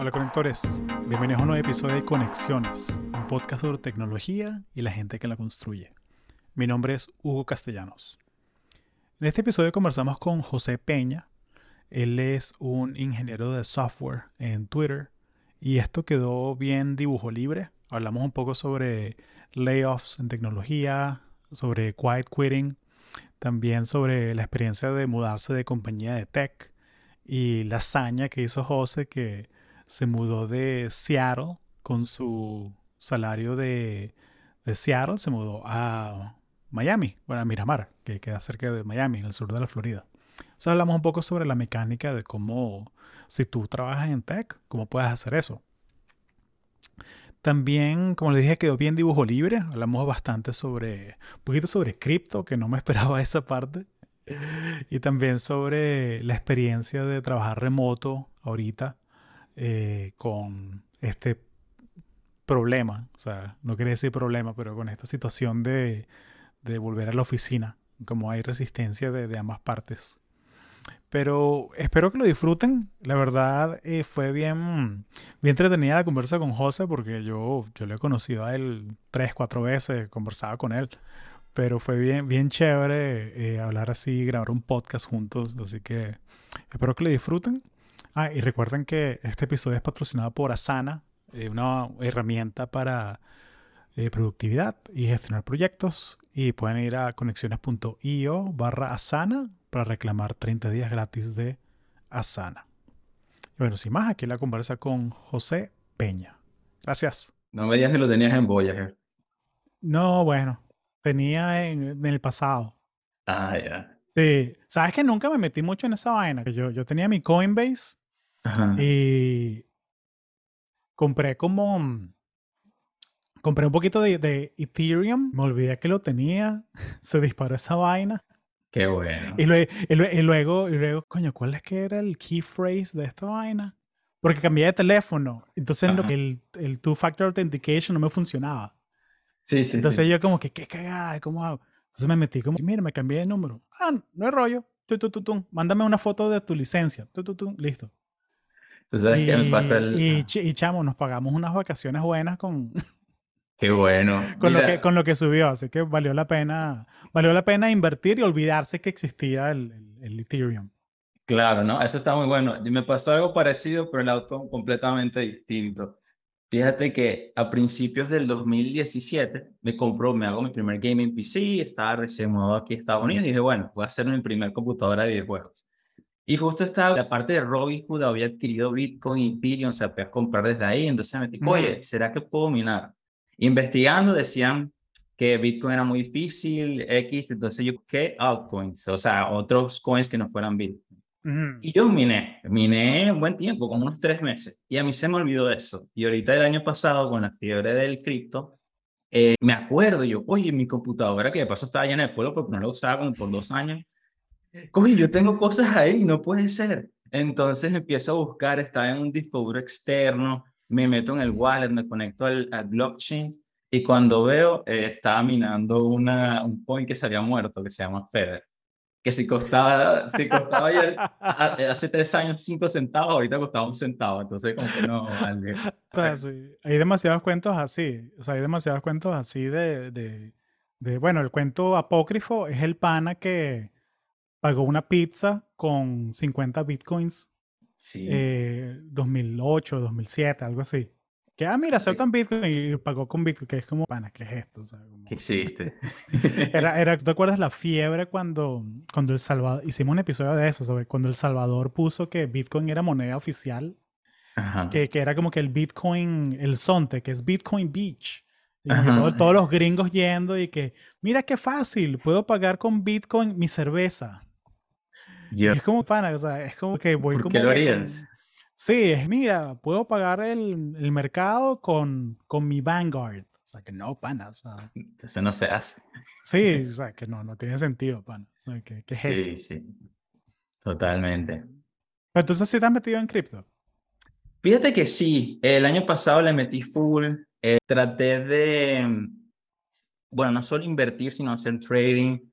Hola conectores, bienvenidos a un nuevo episodio de Conexiones, un podcast sobre tecnología y la gente que la construye. Mi nombre es Hugo Castellanos. En este episodio conversamos con José Peña. Él es un ingeniero de software en Twitter y esto quedó bien dibujo libre. Hablamos un poco sobre layoffs en tecnología, sobre quiet quitting, también sobre la experiencia de mudarse de compañía de tech y la hazaña que hizo José que se mudó de Seattle con su salario de, de Seattle, se mudó a Miami, bueno, a Miramar, que queda cerca de Miami, en el sur de la Florida. O sea, hablamos un poco sobre la mecánica de cómo, si tú trabajas en tech, cómo puedes hacer eso. También, como les dije, quedó bien dibujo libre. Hablamos bastante sobre, un poquito sobre cripto, que no me esperaba esa parte. Y también sobre la experiencia de trabajar remoto ahorita eh, con este problema. O sea, no quería decir problema, pero con esta situación de, volver a la oficina. Como hay resistencia de, ambas partes. Pero espero que lo disfruten. La verdad eh, fue bien, bien entretenida la conversa con José porque yo, yo le he conocido a él tres, cuatro veces, conversaba con él. Pero fue bien, bien chévere eh, hablar así, grabar un podcast juntos. Así que espero que lo disfruten. Ah, y recuerden que este episodio es patrocinado por Asana, eh, una herramienta para productividad y gestionar proyectos. Y pueden ir a conexiones.io barra Asana para reclamar 30 días gratis de Asana. Y bueno, sin más, aquí la conversa con José Peña. Gracias. No me digas que lo tenías en Voyager. No, bueno, tenía en, el pasado. Ah, ya. Sí, sabes que nunca me metí mucho en esa vaina. Yo, yo tenía mi Coinbase y compré como. Compré un poquito de, de Ethereum, me olvidé que lo tenía, se disparó esa vaina Qué bueno. Y, luego, y, luego, coño, ¿cuál es que era el key phrase de esta vaina? Porque cambié de teléfono. Entonces el, el two-factor authentication no me funcionaba. Sí, sí. Entonces yo como que, qué cagada, ¿cómo hago? Entonces me metí como, mira, me cambié de número. Ah, no es rollo. Tu, tu, tu, tu. Mándame una foto de tu licencia. Tu, tu, tu. Listo. Entonces, y, me pasa el... y, y, chamo, nos pagamos unas vacaciones buenas con, Qué bueno. Con lo, que, con lo que subió, así que valió la pena, valió la pena invertir y olvidarse que existía el, el, Ethereum. Claro, ¿no? Eso está muy bueno. Y me pasó algo parecido, pero el outcome completamente distinto. Fíjate que a principios del 2017 me compró, me hago mi primer gaming PC, estaba recién mudado aquí a Estados Unidos y dije, bueno, voy a hacer mi primer computadora de videojuegos. Y justo estaba la parte de Robinhood, había adquirido Bitcoin y Ethereum, o sea, podía comprar desde ahí, entonces me dije, oye, ¿será que puedo minar? Investigando decían que Bitcoin era muy difícil, X, entonces yo, ¿qué altcoins? O sea, otros coins que no fueran Bitcoin. Y yo miné, miné un buen tiempo, como unos tres meses, y a mí se me olvidó de eso. Y ahorita el año pasado, con la fiebre del cripto, eh, me acuerdo yo, oye, mi computadora, que de paso estaba llena de polvo porque no la usaba como por dos años, oye, yo tengo cosas ahí, no puede ser. Entonces empiezo a buscar, estaba en un disco duro externo, me meto en el wallet, me conecto al, blockchain y cuando veo, eh, estaba minando una, un coin que se había muerto, que se llama Feder. Que si costaba, si costaba ayer, hace tres años cinco centavos, ahorita costaba un centavo. Entonces, como que no vale. Hay demasiados cuentos así. O sea, hay demasiados cuentos así de, de, de, Bueno, el cuento apócrifo es el pana que pagó una pizza con 50 bitcoins Sí. 2008, eh, 2007, algo así. Que, ah, mira, aceptan Bitcoin y pagó con Bitcoin, que es como, pana, ¿qué es esto? O sea, ¿Qué hiciste? era, era, ¿tú te acuerdas la fiebre cuando, cuando El Salvador, hicimos un episodio de eso, sobre cuando El Salvador puso que Bitcoin era moneda oficial? Que, que, era como que el Bitcoin, el Sonte, que es Bitcoin Beach. Y todos los gringos yendo y que, mira qué fácil, puedo pagar con Bitcoin mi cerveza. Es como pana, o sea, es como que voy ¿Por como. ¿Qué lo harías? Sí, es mira, puedo pagar el, el, mercado con, con mi Vanguard. O sea, que no, pana. O sea, Entonces no se hace. Sí, o sea, que no, no tiene sentido, pana. O sea, ¿qué, qué es sí, eso? sí. Totalmente. Pero entonces sí te has metido en cripto. Fíjate que sí. El año pasado le metí full. Eh, traté de, bueno, no solo invertir, sino hacer trading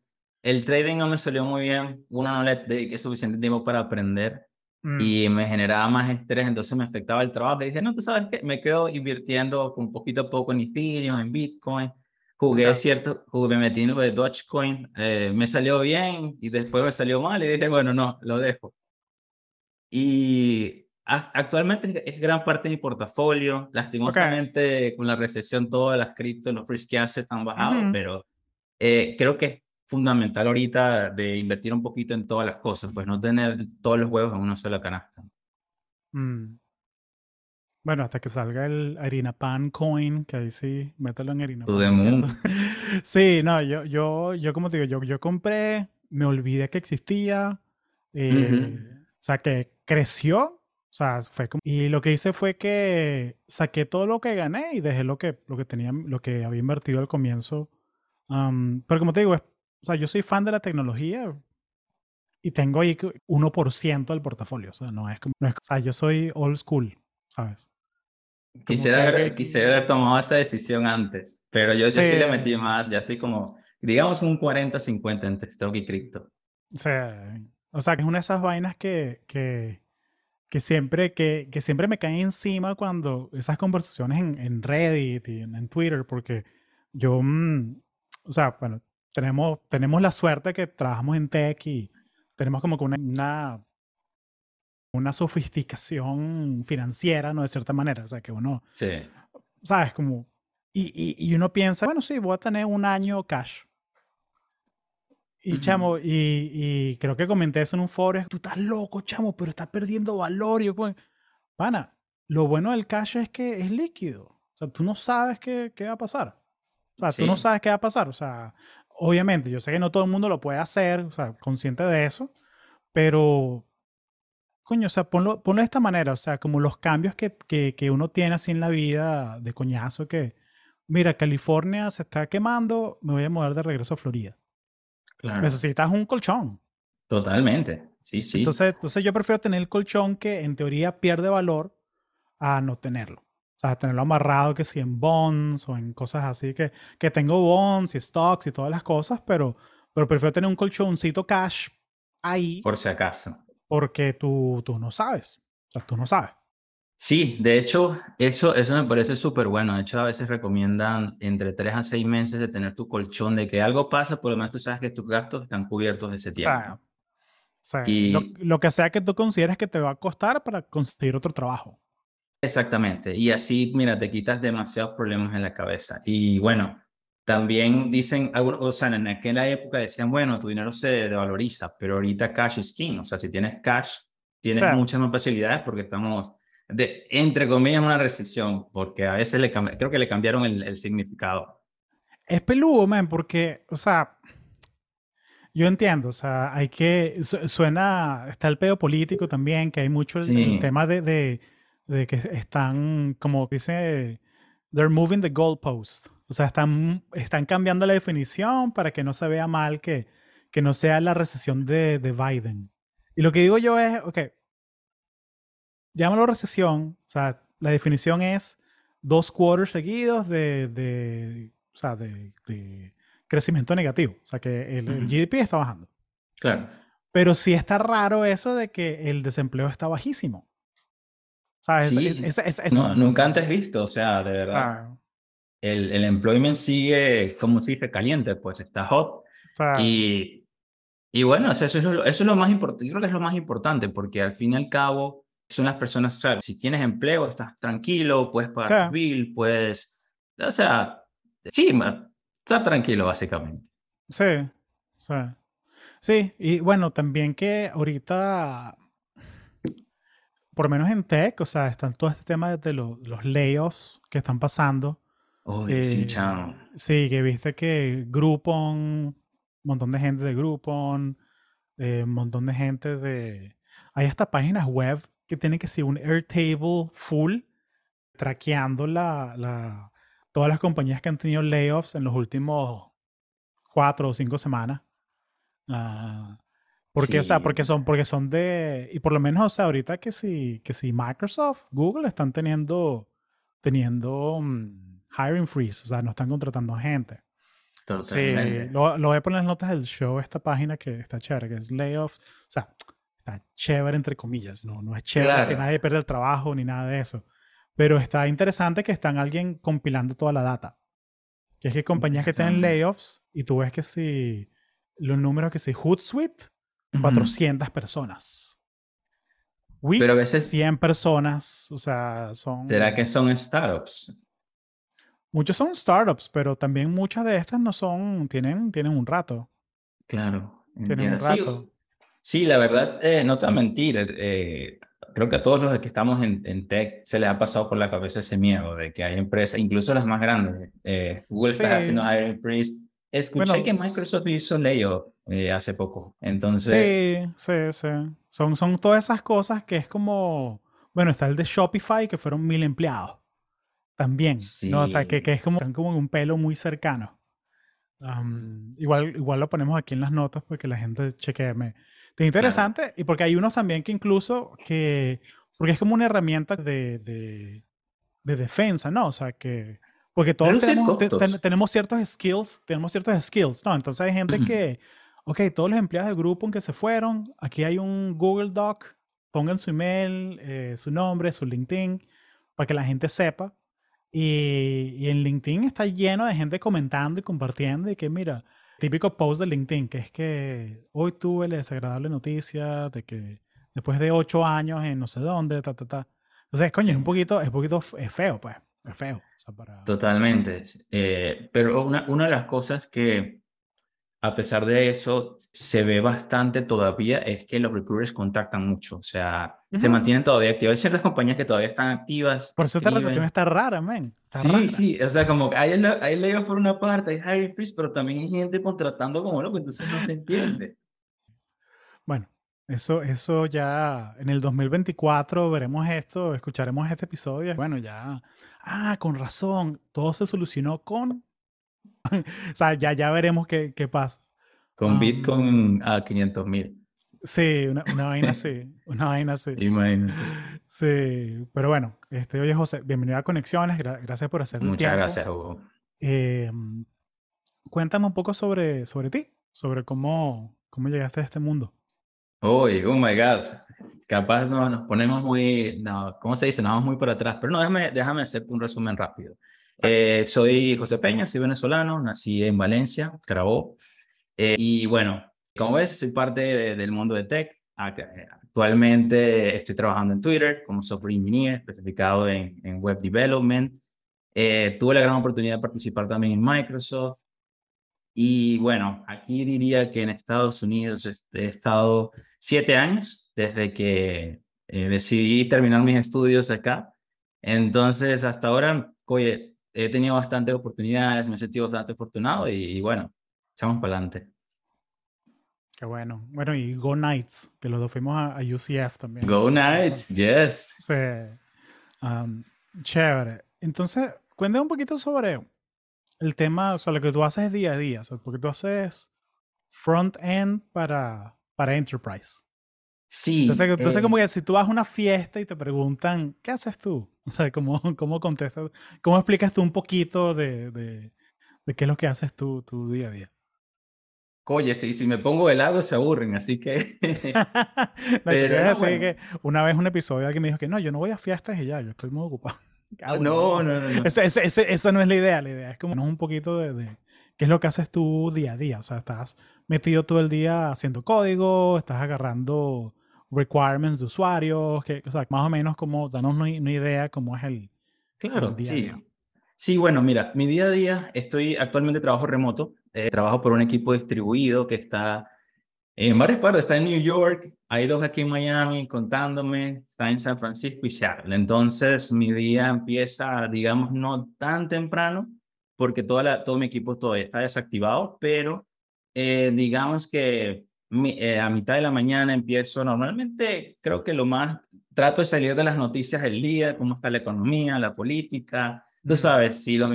el trading no me salió muy bien. Uno, no le dediqué suficiente tiempo para aprender. Mm, y me generaba más estrés, entonces me afectaba el trabajo. Y dije, no, tú sabes qué, me quedo invirtiendo un poquito a poco en Ethereum, en Bitcoin. Jugué Claro. cierto, jugué, me metí en lo de Dogecoin, eh, me salió bien y después me salió mal y dije, bueno, no, lo dejo. Y a- actualmente es, gran parte de mi portafolio. Lastimosamente, con la recesión, todas las criptos, los risky assets han bajado, Ujú. pero eh, creo que fundamental ahorita de invertir un poquito en todas las cosas, pues no tener todos los huevos en una sola canasta. mm. Bueno, hasta que salga el Harina Pan Coin, que ahí sí, mételo en Harina Pan. Sí, no, yo, yo, yo como te digo, yo, yo compré, me olvidé que existía, eh, Ujú. o sea, que creció, o sea, fue como... Y lo que hice fue que saqué todo lo que gané y dejé lo que, lo que tenía, lo que había invertido al comienzo. Am, pero como te digo, es- sea, yo soy fan de la tecnología y tengo ahí que 1% del portafolio, o sea, no es como, no es- o sea, yo soy old school, ¿sabes? Como Quisiera que- quisiera haber tomado esa decisión antes, pero yo, yo sí le Sí. metí más, ya estoy como, digamos, un 40-50 entre stock y cripto. O sea, o sea, que es una de esas vainas que, que, que siempre, que, que siempre me caen encima cuando esas conversaciones en, en Reddit y en, en Twitter, porque yo, mm, o sea, bueno, tenemos, tenemos la suerte que trabajamos en tech y tenemos como que una, una, una sofisticación financiera, ¿no? De cierta manera, o sea, que uno, Sí, ¿sabes? Como, y, y, y uno piensa, bueno, sí, voy a tener un año cash. Y Ujú. chamo, y, y creo que comenté eso en un foro, tú estás loco, chamo, pero estás perdiendo valor. Y yo, pues, pana, lo bueno del cash es que es líquido. O sea, tú no sabes qué, qué va a pasar. O sea, tú no Sí. sabes qué va a pasar. O sea, obviamente, yo sé que no todo el mundo lo puede hacer, o sea, consciente de eso, pero, coño, o sea, ponlo, ponlo de esta manera, o sea, como los cambios que, que, que uno tiene así en la vida de coñazo que, mira, California se está quemando, me voy a mudar de regreso a Florida. claro, Necesitas un colchón. totalmente, sí, sí. Entonces, entonces yo prefiero tener el colchón que en teoría pierde valor a no tenerlo. O sea, tenerlo amarrado que si en bonds o en cosas así, que, que tengo bonds y stocks y todas las cosas, pero, pero prefiero tener un colchoncito cash ahí por si acaso. porque tú, tú no sabes. O sea, tú no sabes. Sí, de hecho, eso, eso me parece súper bueno. De hecho, a veces recomiendan entre 3 a 6 meses de tener tu colchón, de que algo pasa, por lo menos tú sabes que tus gastos están cubiertos de ese O tiempo. sea, o sea, lo que sea que tú consideres que te va a costar para conseguir otro trabajo. Exactamente. Y así, mira, te quitas demasiados problemas en la cabeza. Y bueno, también dicen, o sea, en aquella época decían, bueno, tu dinero se devaloriza, pero ahorita cash is king. O sea, si tienes cash, tienes Claro. muchas más facilidades porque estamos, de, entre comillas, en una recesión, porque a veces le creo que le cambiaron el, el significado. Es peludo, man, porque, o sea, yo entiendo, o sea, hay que, su- suena, está el pedo político también, que hay mucho el, el Sí. tema de, de, de que están, como dice, they're moving the goalposts, o sea, están, están cambiando la definición para que no se vea mal que, que no sea la recesión de, de Biden. Y lo que digo yo es, ok, llámalo recesión, o sea, la definición es dos quarters seguidos de, de, o sea, de, de crecimiento negativo, o sea, que el, el Ujú. GDP está bajando. Claro. Pero sí está raro eso de que el desempleo está bajísimo. O sea, es, Sí. es- es- es- No, nunca antes visto, o sea, de verdad. ah, El, el employment sigue, como se dice, caliente, pues está hot. sea, Y, y bueno, o sea, eso es lo, eso es lo más importante, yo creo que es lo más importante, porque al fin y al cabo son las personas, o sea, si tienes empleo, estás tranquilo, puedes pagar tu bill, puedes, o sea, sí, estar tranquilo básicamente. Sí, sí. Sí, y bueno, también que ahorita, por lo menos en tech, o sea, están todo este tema de lo- los layoffs que están pasando. Sí, Eh, chamo. Sí, que viste que Groupon, un montón de gente de Groupon, eh, un montón de gente de... Hay hasta páginas web que tienen que ser un Airtable full, traqueando la, la- todas las compañías que han tenido layoffs en los últimos cuatro o cinco semanas. Ah, porque, o sea, Sí. porque son, porque son de, y por lo menos, o sea, ahorita que si, que si Microsoft, Google están teniendo, teniendo mm, hiring freeze, o sea, no están contratando gente. Sí, Totalmente. lo, lo voy a poner en las notas del show, esta página que está chévere, que es Layoff, o sea, está chévere, entre comillas. No, no es chévere que nadie pierda el trabajo ni nada de eso. Pero está interesante que están alguien compilando toda la data. Que es que compañías que tienen layoffs y tú ves que si los números que si Hootsuite, 400 personas. Wix, Pero a veces 100 personas, o sea, son... ¿Será que son startups? Muchos son startups, pero también muchas de estas no son, tienen, tienen un rato. Claro. Tienen un rato. Sí, la verdad, eh, no te voy a mentir. Eh, creo que a todos los que estamos en, en, tech se les ha pasado por la cabeza ese miedo de que hay empresas, incluso las más grandes. Eh, Google está haciendo hiring freeze. Escuché que Microsoft hizo layoff hace poco. Entonces. Sí, sí, sí. Son, son todas esas cosas que es como. Bueno, está el de Shopify, que fueron mil empleados. También. ¿no? O sea, que, que es como, como un pelo muy cercano. igual, igual lo ponemos aquí en las notas porque la gente chequee. Es interesante y porque hay unos también que incluso que, porque es como una herramienta de, de, de defensa, ¿no? O sea, que, porque todos tenemos, tenemos, ciertos skills, tenemos ciertos skills, ¿no? Entonces hay gente que, ok, todos los empleados del grupo en que se fueron, aquí hay un Google Doc, pongan su email, eh, su nombre, su LinkedIn, para que la gente sepa. Y, y, en LinkedIn está lleno de gente comentando y compartiendo y que mira, típico post de LinkedIn, que es que hoy tuve la desagradable noticia de que después de ocho años en no sé dónde, ta, ta, ta. Entonces, coño, es un poquito, es un poquito es feo, pues, es feo. Totalmente. Eh, pero una, una de las cosas que a pesar de eso, se ve bastante todavía es que los recruiters contactan mucho, o sea, se mantienen todavía activos. Hay ciertas compañías que todavía están activas. Por eso esta recesión está rara, man. sí, sí, o sea, como hay, hay por una parte, hay hiring freeze, pero también hay gente contratando como loco, entonces no se entiende. Eso, eso ya en el 2024 veremos esto, escucharemos este episodio. Bueno, ya, ah, con razón, todo se solucionó con o sea, ya, ya veremos qué, qué pasa. Con Bitcoin a 500 mil. Sí, una, una, vaina así, una vaina así. Imagínate. Sí, pero bueno, este, oye José, bienvenido a Conexiones, gracias por hacer Muchas gracias, Hugo. Eh, cuéntame un poco sobre, sobre ti, sobre cómo, cómo llegaste a este mundo. Uy, oh my God, capaz no, nos ponemos muy, no, ¿cómo se dice? Nos vamos muy por atrás, pero no, déjame, déjame hacerte un resumen rápido. Eh, soy José Peña, soy venezolano, nací en Valencia, Carabobo. Eh, y bueno, como ves, soy parte del mundo de tech. Actualmente estoy trabajando en Twitter como software engineer, especificado en, en web development. Eh, tuve la gran oportunidad de participar también en Microsoft. Y bueno, aquí diría que en Estados Unidos he estado siete años desde que decidí terminar mis estudios acá. Entonces, hasta ahora, oye, he tenido bastantes oportunidades, me he sentido bastante afortunado y, bueno, echamos para adelante. Qué bueno. Bueno, y Go Knights, que los dos fuimos a, UCF también. Go Knights, yes. Sí. Um, chévere. Entonces, cuéntame un poquito sobre el tema, o sea, lo que tú haces día a día, o sea, porque tú haces front-end para, para Enterprise. Sí. Entonces, entonces como que si tú vas a una fiesta y te preguntan, ¿qué haces tú? O sea, ¿cómo, cómo contestas? ¿Cómo explicas tú un poquito de, de, de qué es lo que haces tú tu día a día? Oye, sí, si me pongo de lado se aburren, así que... Pero, que una vez un episodio alguien me dijo que no, yo no voy a fiestas y ya, yo estoy muy ocupado. No, no, no. no. Esa, esa, no es la idea, la idea es como un poquito de, de, qué es lo que haces tú día a día. O sea, estás metido todo el día haciendo código, estás agarrando requirements de usuarios, que, o sea, más o menos como, danos una, idea cómo es el, claro, día sí. Sí, bueno, mira, mi día a día, estoy actualmente trabajo remoto, eh, trabajo por un equipo distribuido que está en varias partes, está en New York, hay dos aquí en Miami contándome, está en San Francisco y Seattle. Entonces, mi día empieza, digamos, no tan temprano, porque toda la, todo mi equipo todavía está desactivado, pero eh, digamos que eh, a mitad de la mañana empiezo, normalmente creo que lo más, trato de salir de las noticias del día, cómo está la economía, la política, tú sabes, si los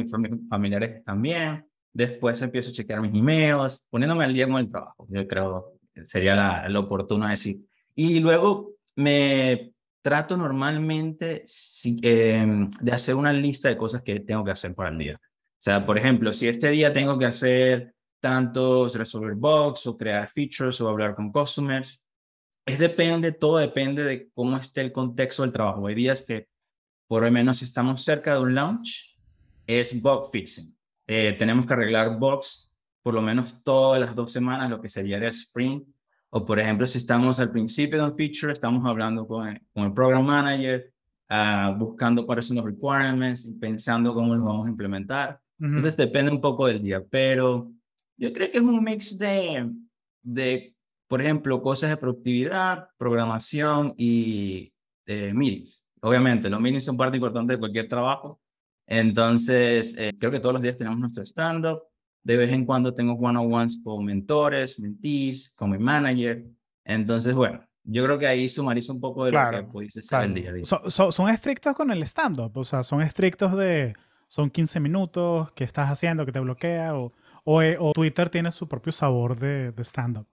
familiares están bien, después empiezo a chequear mis emails, poniéndome al día con el trabajo, yo creo sería lo oportuno decir. Y luego me trato normalmente em, de hacer una lista de cosas que tengo que hacer para el día. Sea, por ejemplo, si este día tengo que hacer tanto resolver bugs o crear features o hablar con customers. es depende, todo depende de cómo esté el contexto del trabajo. Hay días que, por lo menos si estamos cerca de un launch, es bug fixing. Eh, tenemos que arreglar bugs por lo menos todas las dos semanas, lo que sería el sprint. O, por ejemplo, si estamos al principio de un feature, estamos hablando con el, con el program manager, uh, buscando cuáles son los requirements y pensando cómo los vamos a implementar. Entonces, depende un poco del día, pero yo creo que es un mix de, de por ejemplo, cosas de productividad, programación y eh, meetings. Obviamente, los meetings son parte importante de cualquier trabajo. Entonces, eh, creo que todos los días tenemos nuestro stand-up. De vez en cuando tengo one-on-ones con mentores, mentees, con mi manager. Entonces, bueno, yo creo que ahí sumarizo un poco de lo que pudiese ser el día a día. son estrictos con el stand-up, o sea, son estrictos de, son 15 minutos, ¿qué estás haciendo? que te bloquea? O, o, o Twitter tiene su propio sabor de, de stand-up.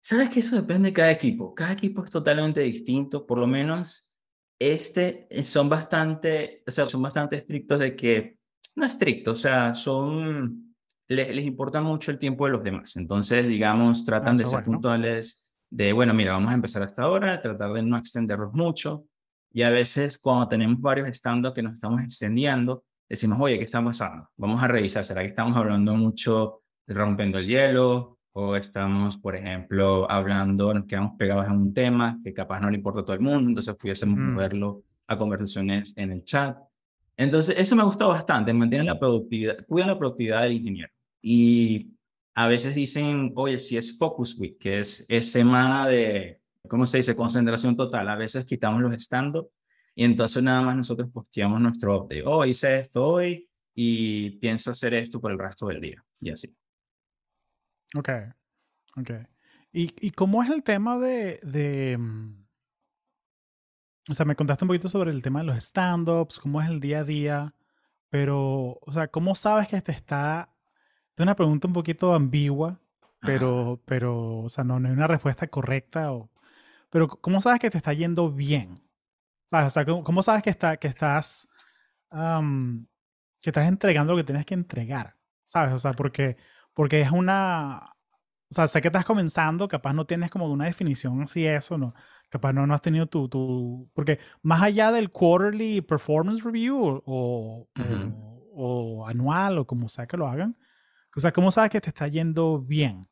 Sabes que eso depende de cada equipo. Cada equipo es totalmente distinto. Por lo menos este eh, son bastante, o sea, son bastante estrictos de que, no estrictos, o sea, son, les, les, importa mucho el tiempo de los demás. Entonces, digamos, tratan de ser puntuales, de, bueno, mira, vamos a empezar hasta ahora, tratar de no extenderlos mucho. Y a veces cuando tenemos varios stand que nos estamos extendiendo, decimos, oye, ¿qué está pasando? Vamos a revisar, ¿será que estamos hablando mucho de rompiendo el hielo? o estamos, por ejemplo, hablando, nos quedamos pegados en un tema que capaz no le importa a todo el mundo, entonces pudiésemos moverlo a conversaciones en el chat. Entonces, eso me gusta bastante, mantienen la productividad, cuidan la productividad del ingeniero. Y a veces dicen, oye, si es Focus Week, que es, es semana de, ¿cómo se dice?, concentración total. A veces quitamos los stand y entonces nada más nosotros posteamos nuestro update. Oh, hice esto hoy y pienso hacer esto por el resto del día. Y así. Ok, ok. ¿Y, y cómo es el tema de, de, mm, o sea, me contaste un poquito sobre el tema de los stand-ups, cómo es el día a día, pero, o sea, ¿cómo sabes que te está, es una pregunta un poquito ambigua, pero, pero, o sea, no, no hay una respuesta correcta, o, pero ¿cómo sabes que te está yendo bien? O sea, ¿cómo, sabes que, está, que estás, que estás entregando lo que tienes que entregar? ¿Sabes? O sea, porque porque es una, o sea, sé que estás comenzando, capaz no tienes como una definición así eso, ¿no? Capaz no, no has tenido tu, tu, porque más allá del quarterly performance review o, o, anual o como sea que lo hagan, o sea, ¿cómo sabes que te está yendo bien?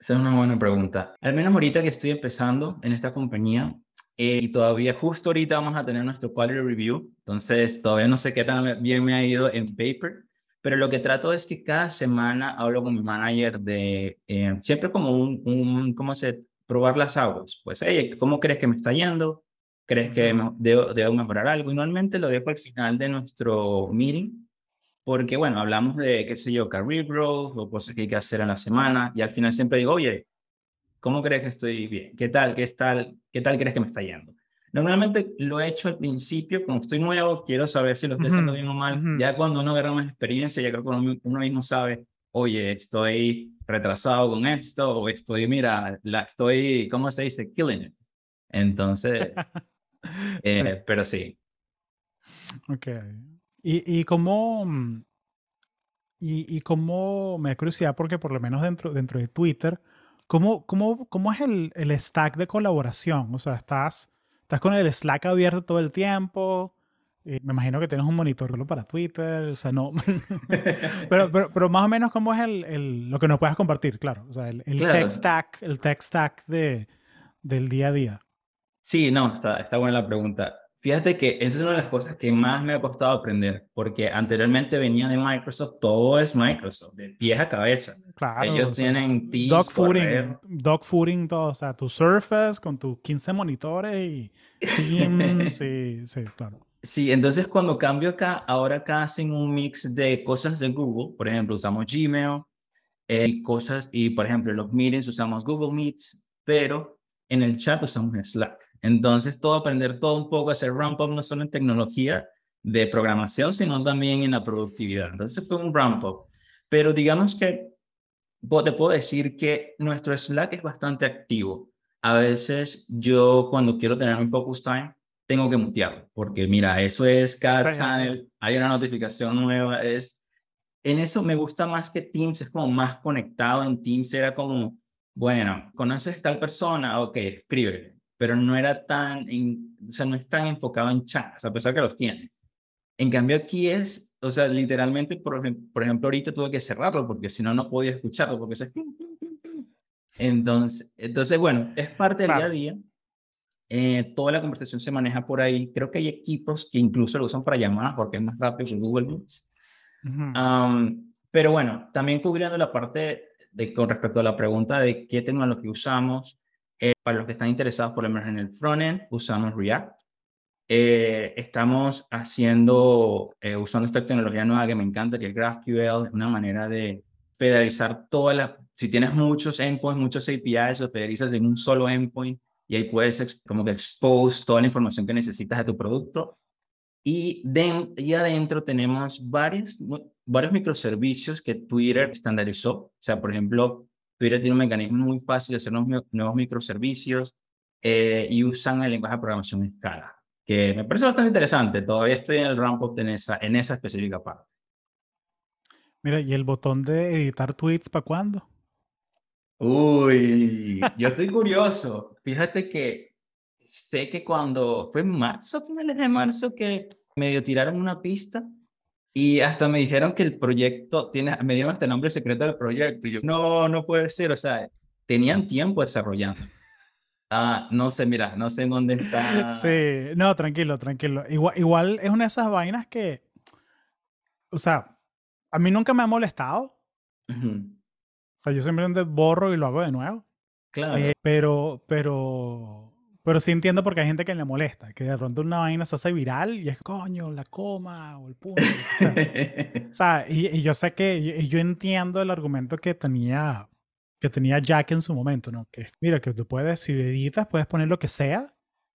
Esa es una buena pregunta. Al menos ahorita que estoy empezando en esta compañía eh, y todavía justo ahorita vamos a tener nuestro quality review, entonces todavía no sé qué tan bien me ha ido en paper, pero lo que trato es que cada semana hablo con mi manager de, eh, siempre como un, un, ¿cómo se? Probar las aguas. Pues, hey, ¿cómo crees que me está yendo? ¿Crees que debo, debo mejorar algo? Y normalmente lo dejo al final de nuestro meeting, porque, bueno, hablamos de, qué sé yo, career growth o cosas que hay que hacer en la semana, y al final siempre digo, oye, ¿cómo crees que estoy bien? ¿Qué tal? ¿Qué tal? ¿Qué tal crees que me está yendo? Normalmente lo he hecho al principio, como estoy nuevo, quiero saber si lo estoy haciendo bien o mal. Ya cuando uno agarra más experiencia, ya que uno, uno mismo sabe, oye, estoy retrasado con esto, o estoy, mira, la estoy, ¿cómo se dice? Killing it. Entonces, eh, pero sí. Ok. ¿Y, y cómo, mm, y, y cómo, me da curiosidad, porque por lo menos dentro, dentro de Twitter, ¿cómo, cómo, cómo es el, el stack de colaboración? O sea, estás estás con el Slack abierto todo el tiempo. me imagino que tienes un monitor para Twitter, o sea, no. pero, pero, pero, más o menos, ¿cómo es el, el, lo que nos puedas compartir? Claro, o sea, el, el tech stack, el tech stack de, del día a día. Sí, no, está, está buena la pregunta. Fíjate que esa es una de las cosas que más me ha costado aprender, porque anteriormente venía de Microsoft, todo es Microsoft, de pies a cabeza. Claro. Ellos tienen Teams, dogfooding, dogfooding todo, o sea, tu Surface con tus 15 monitores y Teams, sí, sí, claro. Sí, entonces cuando cambio acá, ahora acá hacen un mix de cosas de Google, por ejemplo, usamos Gmail, eh, cosas, y por ejemplo, en los meetings usamos Google Meets, pero en el chat usamos Slack. Entonces, todo aprender todo un poco, hacer ramp up no solo en tecnología de programación, sino también en la productividad. Entonces, fue un ramp up. Pero digamos que te puedo decir que nuestro Slack es bastante activo. A veces yo cuando quiero tener un focus time, tengo que mutearlo, porque mira, eso es cada channel, hay una notificación nueva, es... En eso me gusta más que Teams, es como más conectado en Teams, era como bueno, ¿conoces tal persona? Ok, escribe. Pero no era tan, o sea, no es tan enfocado en chats, a pesar que los tiene. En cambio aquí es, o sea, literalmente, por, por ejemplo, ahorita tuve que cerrarlo porque si no, no podía escucharlo porque se... Entonces, entonces, bueno, es parte del día a día. Eh, toda la conversación se maneja por ahí. Creo que hay equipos que incluso lo usan para llamadas porque es más rápido que Google Meets. pero bueno, también cubriendo la parte de, con respecto a la pregunta de qué tecnología usamos, eh, para los que están interesados por lo menos en el frontend, usamos React. Eh, estamos haciendo, usando esta tecnología nueva que me encanta, que es GraphQL, una manera de federalizar toda la, si tienes muchos endpoints, muchos APIs, lo federalizas en un solo endpoint y ahí puedes como que expose toda la información que necesitas de tu producto. Y, de, y adentro tenemos varios, varios microservicios que Twitter estandarizó. O sea, por ejemplo, Twitter tiene un mecanismo muy fácil de hacer nuevos, nuevos microservicios eh, y usan el lenguaje de programación Scala, que me parece bastante interesante. Todavía estoy en el ramp-up en esa, en esa específica parte. Mira, ¿y el botón de editar tweets para cuándo? Uy, yo estoy curioso. Fíjate que sé que cuando fue en marzo, finales de marzo, que medio tiraron una pista y hasta me dijeron que el proyecto tiene, me dieron hasta el nombre secreto del proyecto. Y yo, no, no puede ser. O sea, tenían tiempo desarrollando. Ah, no sé, mira, no sé en dónde está. Sí, no, tranquilo, tranquilo. Igual, igual es una de esas vainas que, o sea, a mí nunca me ha molestado. O sea, yo simplemente borro y lo hago de nuevo. Claro. Eh, pero, pero, pero sí entiendo porque hay gente que le molesta, que de pronto una vaina se hace viral y es coño, la coma o el punto. o sea, y, yo sé que, y yo entiendo el argumento que tenía, que tenía Jack en su momento, ¿no? Que mira, que tú puedes, si editas, puedes poner lo que sea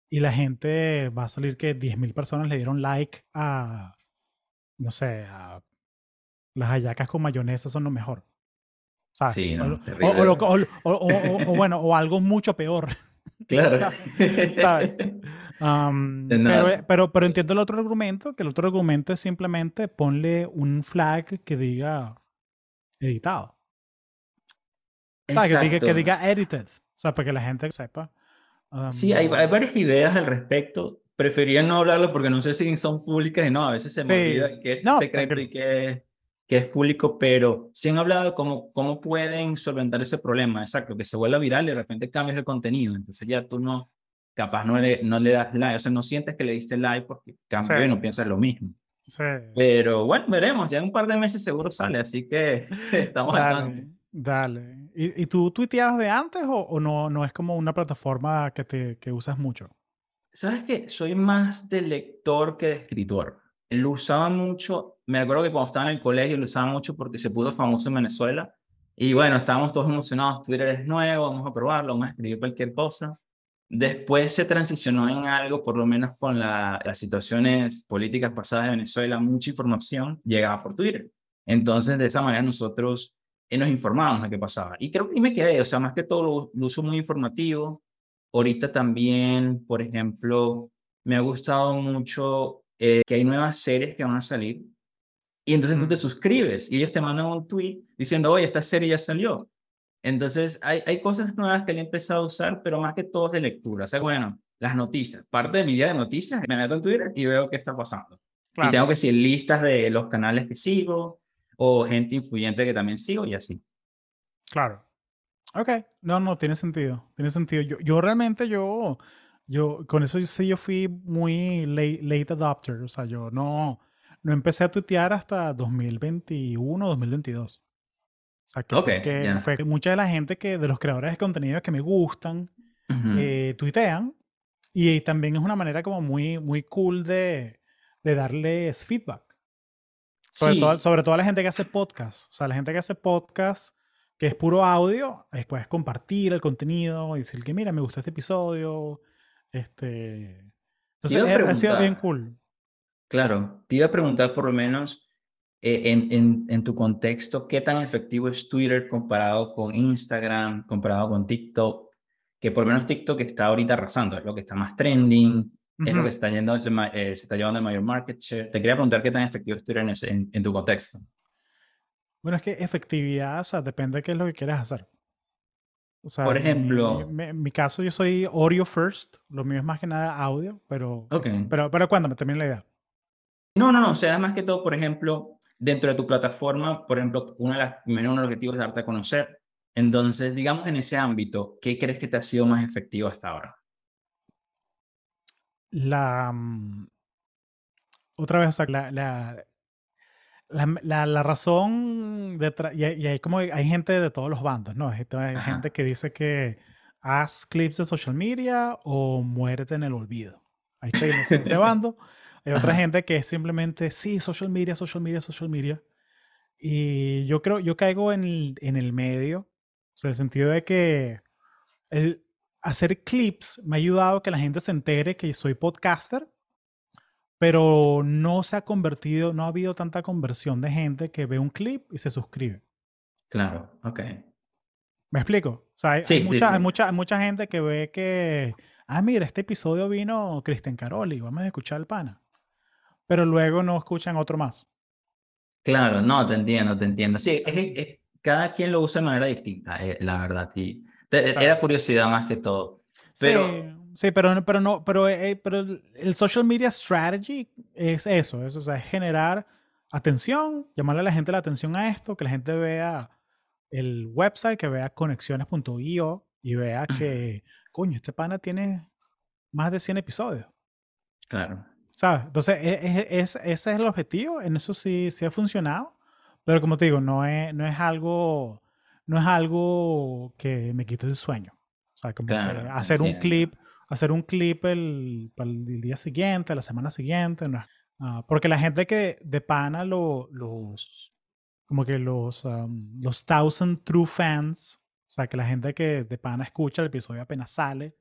y la gente va a salir que 10.000 personas le dieron like a, no sé, a las hallacas con mayonesa son lo mejor. Sí, no, o, bueno, o algo mucho peor. Claro. ¿Sabes? pero, pero, pero, entiendo el otro argumento, que el otro argumento es simplemente ponle un flag que diga editado. ¿Sabes? Que diga, que diga edited. O sea, para que la gente sepa. sí, hay, hay, varias ideas al respecto. Prefería no hablarlo porque no sé si son públicas y no, a veces se me olvida que es secreto y que que es público, pero si han hablado cómo, cómo pueden solventar ese problema, exacto, que se vuelva viral y de repente cambias el contenido, entonces ya tú no, capaz no le, no le das like, o sea, no sientes que le diste like porque cambia y no piensas lo mismo. Sí. Pero bueno, veremos, ya en un par de meses seguro sale, así que estamos Dale, dale. ¿Y, ¿Y, tú tuiteabas de antes o, o, no, no es como una plataforma que, te, que usas mucho? Sabes que soy más de lector que de escritor lo usaba mucho, me acuerdo que cuando estaba en el colegio lo usaba mucho porque se puso famoso en Venezuela. Y bueno, estábamos todos emocionados, Twitter es nuevo, vamos a probarlo, vamos a escribir cualquier cosa. Después se transicionó en algo, por lo menos con las situaciones políticas pasadas de Venezuela, mucha información llegaba por Twitter. Entonces, de esa manera nosotros eh, nos informábamos de qué pasaba. Y creo que me quedé, o sea, más que todo lo, lo uso muy informativo. Ahorita también, por ejemplo, me ha gustado mucho eh, que hay nuevas series que van a salir. Y entonces tú te suscribes y ellos te mandan un tweet diciendo, oye, esta serie ya salió. Entonces hay, hay cosas nuevas que le he empezado a usar, pero más que todo de lectura. O sea, bueno, las noticias. Parte de mi día de noticias, me meto en Twitter y veo qué está pasando. Y tengo que decir listas de los canales que sigo o gente influyente que también sigo y así. Claro. Ok, no, no, tiene sentido. Tiene sentido. Yo, yo realmente, yo, yo, con eso sí yo fui muy late, adopter, o sea, yo no, no empecé a tuitear hasta 2021, 2022. O sea, que, fue mucha de la gente que, de los creadores de contenido que me gustan, eh, tuitean. Y también es una manera como muy, muy cool de, de darles feedback. Sobre, todo, sobre todo a la gente que hace podcast. O sea, la gente que hace podcast, que es puro audio, después compartir el contenido y decir que, mira, me gustó este episodio, este, entonces ha sido bien cool. Claro, te iba a preguntar por lo menos eh, en, en, en, tu contexto, ¿qué tan efectivo es Twitter comparado con Instagram, comparado con TikTok? Que por lo menos TikTok está ahorita arrasando, es lo que está más trending, es lo que está yendo, eh, se está llevando el mayor market share. Te quería preguntar qué tan efectivo es Twitter en, en, tu contexto. Bueno, es que efectividad, o sea, depende de qué es lo que quieras hacer. O sea, Por en mi- ejemplo, mi- en mi caso yo soy audio first, lo mío es más que nada audio, pero, sí. ok. pero, pero cuéntame también la idea. No, no, no, o sea, más que todo, por ejemplo, dentro de tu plataforma, por ejemplo, uno de, las, uno de los objetivos es darte a conocer. Entonces, digamos en ese ámbito, ¿qué crees que te ha sido más efectivo hasta ahora? La, mm, otra vez, o sea, la, la, la, la- la razón detrás, y, hay- y hay como, hay gente de todos los bandos, ¿no? Hay, hay gente que dice que haz clips de social media o muérete en el olvido. Ahí está en ese, ese bando. Hay otra Ajá. gente que es simplemente, sí, social media, social media, social media. Y yo creo, yo caigo en el, en el medio, o sea, en el sentido de que el hacer clips me ha ayudado a que la gente se entere que soy podcaster, pero no se ha convertido, no ha habido tanta conversión de gente que ve un clip y se suscribe. Claro, ok. ¿Me explico? O sea, hay, hay Sí, sí, mucha, hay, sí. mucha, hay mucha gente que ve que, ah, mira, este episodio vino Cristian Caroli, vamos a escuchar el pana. Pero luego no escuchan otro más. Claro, no, te entiendo, te entiendo. Sí, es que es- cada quien lo usa de manera distinta, eh, la verdad. Y te- Claro. era curiosidad más que todo. Sí, Pero, sí, pero, pero no, pero, eh, pero el, social media strategy es eso, es, o sea, es generar atención, llamarle a la gente la atención a esto, que la gente vea el website, que vea conexiones.io y vea que, coño, este pana tiene más de 100 episodios, claro, ¿sabes? Entonces, e- e- es- ese es el objetivo, en eso sí, sí ha funcionado, pero como te digo, no es, no es algo, no es algo que me quite el sueño. O sea, como claro, hacer un clip, hacer un clip el, el día siguiente, la semana siguiente, no ah, porque la gente que de pana lo- los, como que los, am, los thousand true fans, o sea, que la gente que de pana escucha el episodio apenas sale,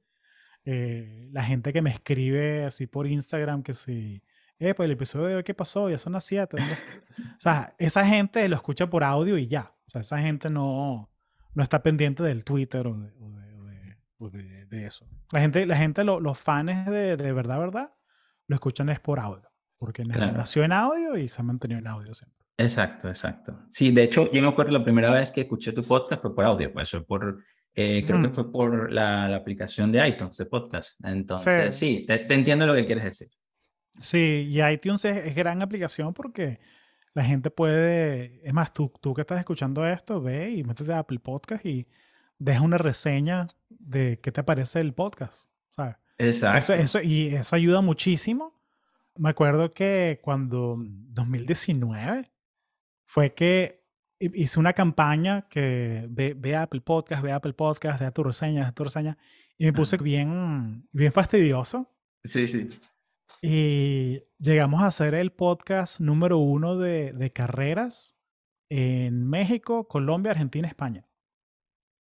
eh, la gente que me escribe así por Instagram que si, eh, pues el episodio de hoy qué pasó, ya son las 7. O sea, esa gente lo escucha por audio y ya. O sea, esa gente no, no está pendiente del Twitter o de, o de- de- eso. La gente, la gente lo- los fans de, de verdad, verdad, lo escuchan es por audio. Porque Claro. nació en audio y se ha mantenido en audio siempre. Exacto, exacto. Sí, de hecho, yo me acuerdo la primera vez que escuché tu podcast fue por audio, pues fue por, eh, creo que Mm. fue por la, la aplicación de iTunes, de podcast. Entonces, Sí. sí, te, te entiendo lo que quieres decir. Sí, y iTunes es, es gran aplicación porque la gente puede, es más, tú, tú que estás escuchando esto, ve y métete a Apple Podcast y deja una reseña de qué te parece el podcast, ¿sabes? Eso, Exacto. eso, y eso ayuda muchísimo. Me acuerdo que cuando 2019 fue que hi- hice una campaña que ve, ve Apple Podcast, ve Apple Podcast, deja tu reseña, deja tu reseña, y me puse bien, bien fastidioso. Sí, sí. Y llegamos a hacer el podcast número uno de, de carreras en México, Colombia, Argentina, España.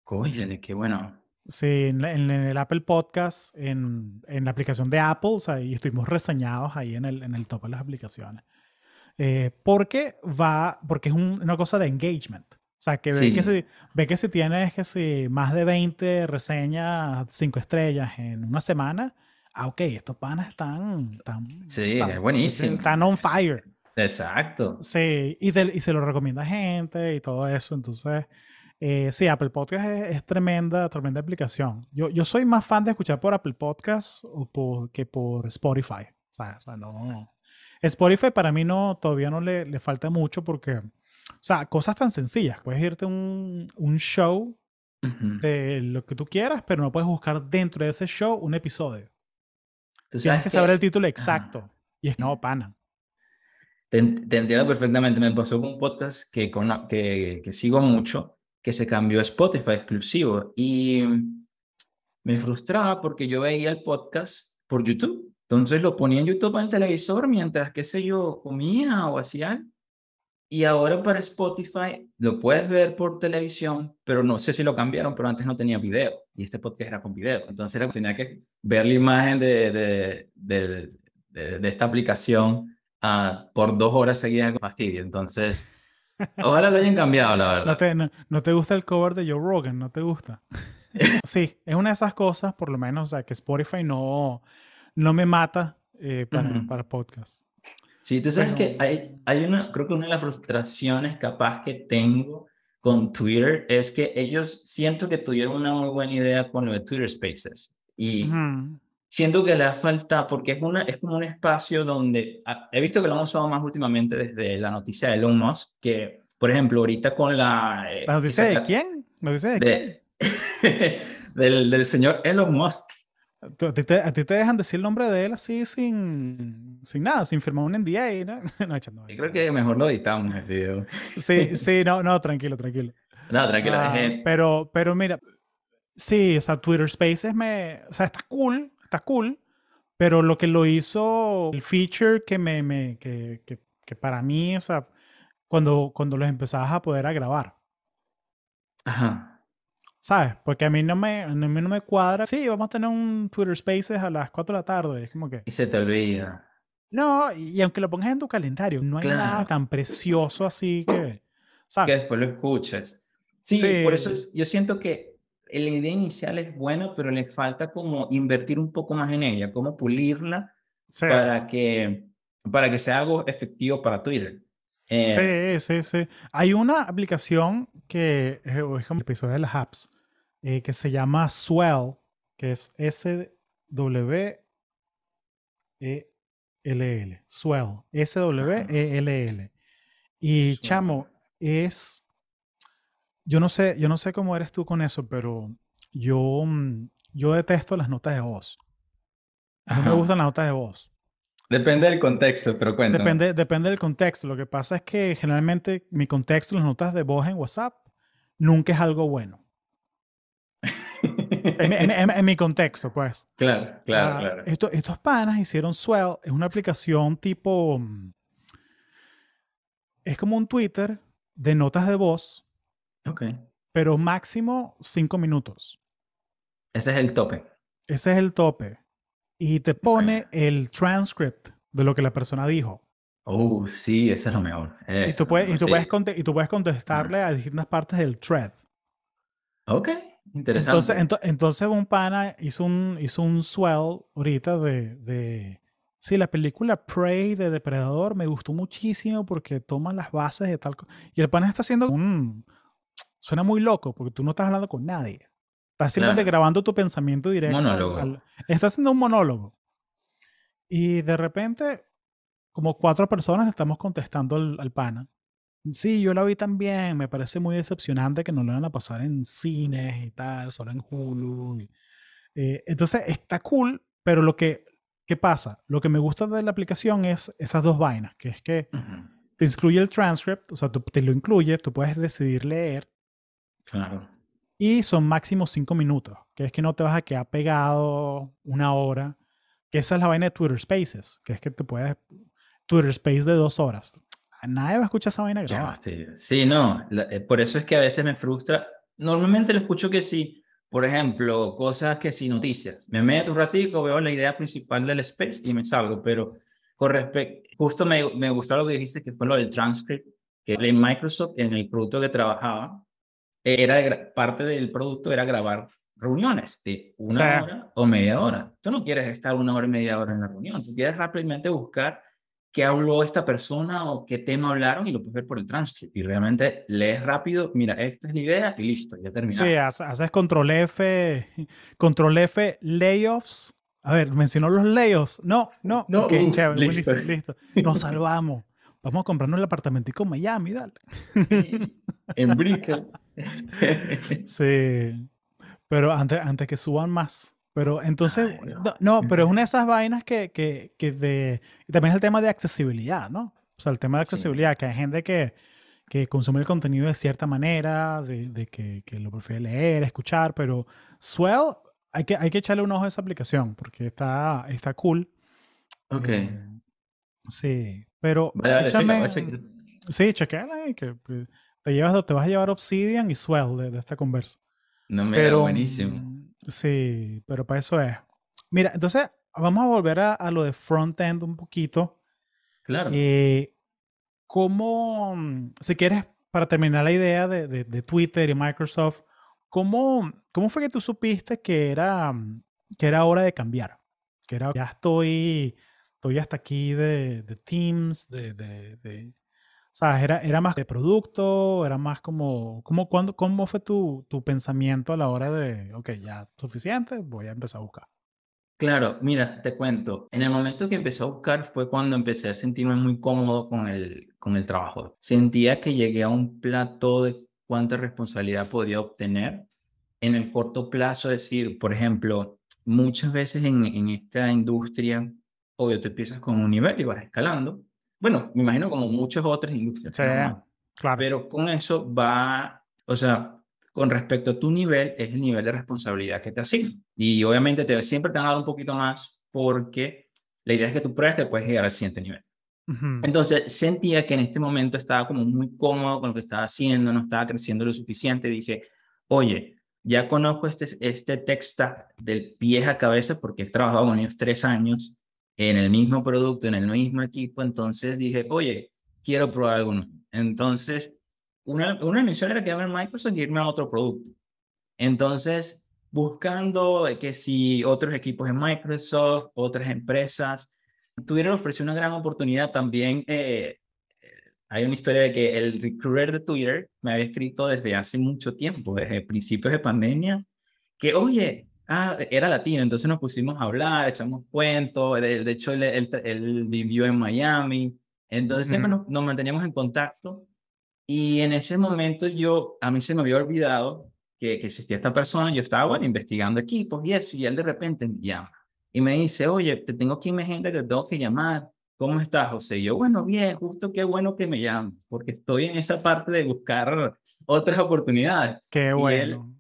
Cóyale, qué bueno. Sí, en, en el Apple Podcast, en, en la aplicación de Apple, o sea, y estuvimos reseñados ahí en el, en el top de las aplicaciones. Eh, porque va, porque es un- una cosa de engagement. O sea, que ve que Sí, si, ve que si tienes que si más de 20 reseñas, 5 estrellas en una semana, ah, ok, estos panas están, están, sí, ¿sabes? es buenísimo. Están on fire. Exacto. Sí, y, te- y se lo recomienda a gente y todo eso. Entonces, eh, sí, Apple Podcast es, es tremenda, tremenda aplicación. Yo, yo soy más fan de escuchar por Apple Podcast o por, que por Spotify. O sea, o sea, no. Spotify para mí no, todavía no le, le falta mucho porque, o sea, cosas tan sencillas. Puedes irte a un, un show Ujú. de lo que tú quieras, pero no puedes buscar dentro de ese show un episodio. Tú Tienes sabes que saber que, el título ajá, exacto. Y es, no, pana. te, te entiendo perfectamente. Me pasó con un podcast que, con, que, que sigo mucho, que se cambió a Spotify exclusivo. Y me frustraba porque yo veía el podcast por YouTube. Entonces lo ponía en YouTube en el televisor mientras, qué sé yo, comía o hacía. Y ahora para Spotify lo puedes ver por televisión, pero no sé si lo cambiaron, pero antes no tenía video. Y este podcast era con video. Entonces tenía que ver la imagen de, de, de, de, de esta aplicación ah, por dos horas seguidas con fastidio. Entonces, ojalá lo hayan cambiado, la No verdad. te, no, no te gusta el cover de Joe Rogan, no te gusta. Sí, es una de esas cosas, por lo menos, o sea, que Spotify no, no me mata eh, para, Ujú. para podcast. Sí, tú sabes que Pero, hay, hay una, creo que una de las frustraciones capaz que tengo con Twitter es que ellos siento que tuvieron una muy buena idea con lo de Twitter Spaces. Y Ujú. Siento que le ha faltado, porque es, una, es como un espacio donde ah, he visto que lo han usado más últimamente desde la noticia de Elon Musk, que por ejemplo ahorita con la... eh, ¿La noticia de quién? ¿La noticia de quién? de- del, del señor Elon Musk. ¿Tú- ¿A ti, te, a ti te dejan decir el nombre de él así sin, sin nada, sin firmar un NDA? ¿no? no, echando- Yo creo que mejor lo editamos el video. Sí, sí, no, no, tranquilo, tranquilo. No, tranquila. Ah, eh, pero, pero mira, sí, o sea, Twitter Spaces me, o sea, está cool, está cool, pero lo que lo hizo, el feature que me, me que, que, que para mí, o sea, cuando, cuando los empezabas a poder a grabar, Ajá. ¿sabes? Porque a mí no me, a mí no me cuadra. Sí, vamos a tener un Twitter Spaces a las 4 de la tarde, es como que... Y se te olvida. No, y aunque lo pongas en tu calendario, no hay nada Claro. tan precioso así que, que ¿sabes? después lo escuches. Sí, Sí. por eso es- yo siento que la idea inicial es buena, pero le falta como invertir un poco más en ella, como pulirla Sí. para que, para que sea algo efectivo para Twitter. Eh, Sí, sí, sí. Hay una aplicación que es como el episodio de las apps eh, que se llama Swell, que es S-W-E-L-L. Swell. S-W-E-L-L. Y Swell. chamo, es. Yo no sé, yo no sé cómo eres tú con eso, pero yo, mm, yo detesto las notas de voz. No me gustan las notas de voz. Depende del contexto, pero cuéntame. Depende, depende del contexto. Lo que pasa es que generalmente mi contexto, las notas de voz en WhatsApp, nunca es algo bueno. En, en- en- en mi contexto, pues. claro, claro, Ah, claro. esto- estos panas hicieron Swell. Es una aplicación tipo... mm, Es como un Twitter de notas de voz, Ok. pero máximo cinco minutos. Ese es el tope. Ese es el tope. Y te pone el transcript de lo que la persona dijo. Oh, sí, eso es lo mejor. Y tú, puedes, y, tú sí. puedes conte- y tú puedes contestarle a distintas partes del thread. Ok, interesante. Entonces, ento- entonces un pana hizo un, hizo un swell ahorita de, de... Sí, la película Prey de Depredador me gustó muchísimo porque toma las bases de tal... co- Y el pana está haciendo un... Suena muy loco porque tú no estás hablando con nadie. Estás simplemente Claro. grabando tu pensamiento directo. al- Monólogo. al- está haciendo un monólogo. Y de repente, como cuatro personas estamos contestando al, al pana. Sí, yo la vi también. Me parece muy decepcionante que no lo van a pasar en cines y tal, solo en Hulu. eh, entonces está cool, pero lo que ¿qué pasa? Lo que me gusta de la aplicación es esas dos vainas, que es que Ujú, te incluye el transcript, o sea, tú, te lo incluye, tú puedes decidir leer Claro. y son máximo cinco minutos, que es que no te vas a quedar pegado una hora, que esa es la vaina de Twitter Spaces, que es que te puedes Twitter Space de dos horas. Nadie va a escuchar esa vaina grabada. sí, sí, no, la- eh, por eso es que a veces me frustra. Normalmente lo escucho que sí, por ejemplo, cosas que sí, noticias. Me meto un ratico, veo la idea principal del space y me salgo, pero con respecto, justo me, me gustó lo que dijiste, que fue lo del transcript, que en Microsoft, en el producto que trabajaba, era parte del producto era grabar reuniones de una Sí. hora o media hora. Tú no quieres estar una hora y media hora en la reunión, tú quieres rápidamente buscar qué habló esta persona o qué tema hablaron y lo puedes ver por el transcript. Y realmente lees rápido, mira, esta es la idea y listo, ya terminamos. Sí, hace- haces control F, control F, layoffs. A ver, mencionó los layoffs. No, no. No, ok, uh, chévere, listo. listo. Nos salvamos. Vamos a comprarnos el apartamentico en Miami, dale. en Brickell. Sí. Pero antes, antes que suban más. Pero entonces, Ay, no. no, pero es una de esas vainas que, que, que de... Y también es el tema de accesibilidad, ¿no? O sea, el tema de Sí. accesibilidad, que hay gente que, que consume el contenido de cierta manera, de, de que, que lo prefiere leer, escuchar, pero Swell, hay que, hay que echarle un ojo a esa aplicación porque está, está cool. ok. Eh, sí, pero Vale, vale, checa, échame... Sí, chequeala que te, llevas, te vas a llevar Obsidian y Swell de, de esta conversa. No me Pero, buenísimo. mm, Sí, pero para eso es. Mira, entonces vamos a volver a, a lo de front-end un poquito. Claro. Eh, ¿Cómo, mm, si quieres, para terminar la idea de, de- de Twitter y Microsoft, ¿cómo, ¿cómo fue que tú supiste que era, mm, que era hora de cambiar? Que era, ya estoy, estoy hasta aquí de, de Teams, de, sea, era, era más de producto, era más como, como cuando, ¿cómo fue tu, tu pensamiento a la hora de, ok, ya suficiente, voy a empezar a buscar? Claro, mira, te cuento. En el momento que empecé a buscar fue cuando empecé a sentirme muy cómodo con el, con el trabajo. Sentía que llegué a un plato de cuánta responsabilidad podía obtener en el corto plazo. Es decir, por ejemplo, muchas veces en, en esta industria, obvio, te empiezas con un nivel y vas escalando. Bueno, me imagino como muchas otras industrias. Sí, claro. Pero con eso va, o sea, con respecto a tu nivel, es el nivel de responsabilidad que te asigna. Y obviamente te, siempre te han dado un poquito más porque la idea es que tú pruebes que puedes llegar al siguiente nivel. Entonces sentía que en este momento estaba como muy cómodo con lo que estaba haciendo, no estaba creciendo lo suficiente. Dije, oye, ya conozco este, este stack del pie a cabeza porque he trabajado con ellos tres años en el mismo producto, en el mismo equipo. Entonces dije, oye, quiero probar algo nuevo. Entonces una, una misión era quedarme en Microsoft y irme a otro producto. Entonces, buscando que si otros equipos en Microsoft, otras empresas, tuvieron ofreció una gran oportunidad también. Eh, hay una historia de que el recruiter de Twitter me había escrito desde hace mucho tiempo, desde principios de pandemia, que, oye, ah, era latino, entonces nos pusimos a hablar, echamos cuentos, de, de hecho él, él, vivió en Miami, entonces siempre nos, nos manteníamos en contacto y en ese momento yo, a mí se me había olvidado que, que existía esta persona, yo estaba, bueno, investigando equipos y eso, y él de repente me llama y me dice, oye, te tengo aquí mi agenda que tengo que llamar. ¿Cómo estás, José? Y yo, bueno, bien, justo qué bueno que me llames, porque estoy en esa parte de buscar otras oportunidades. Qué bueno.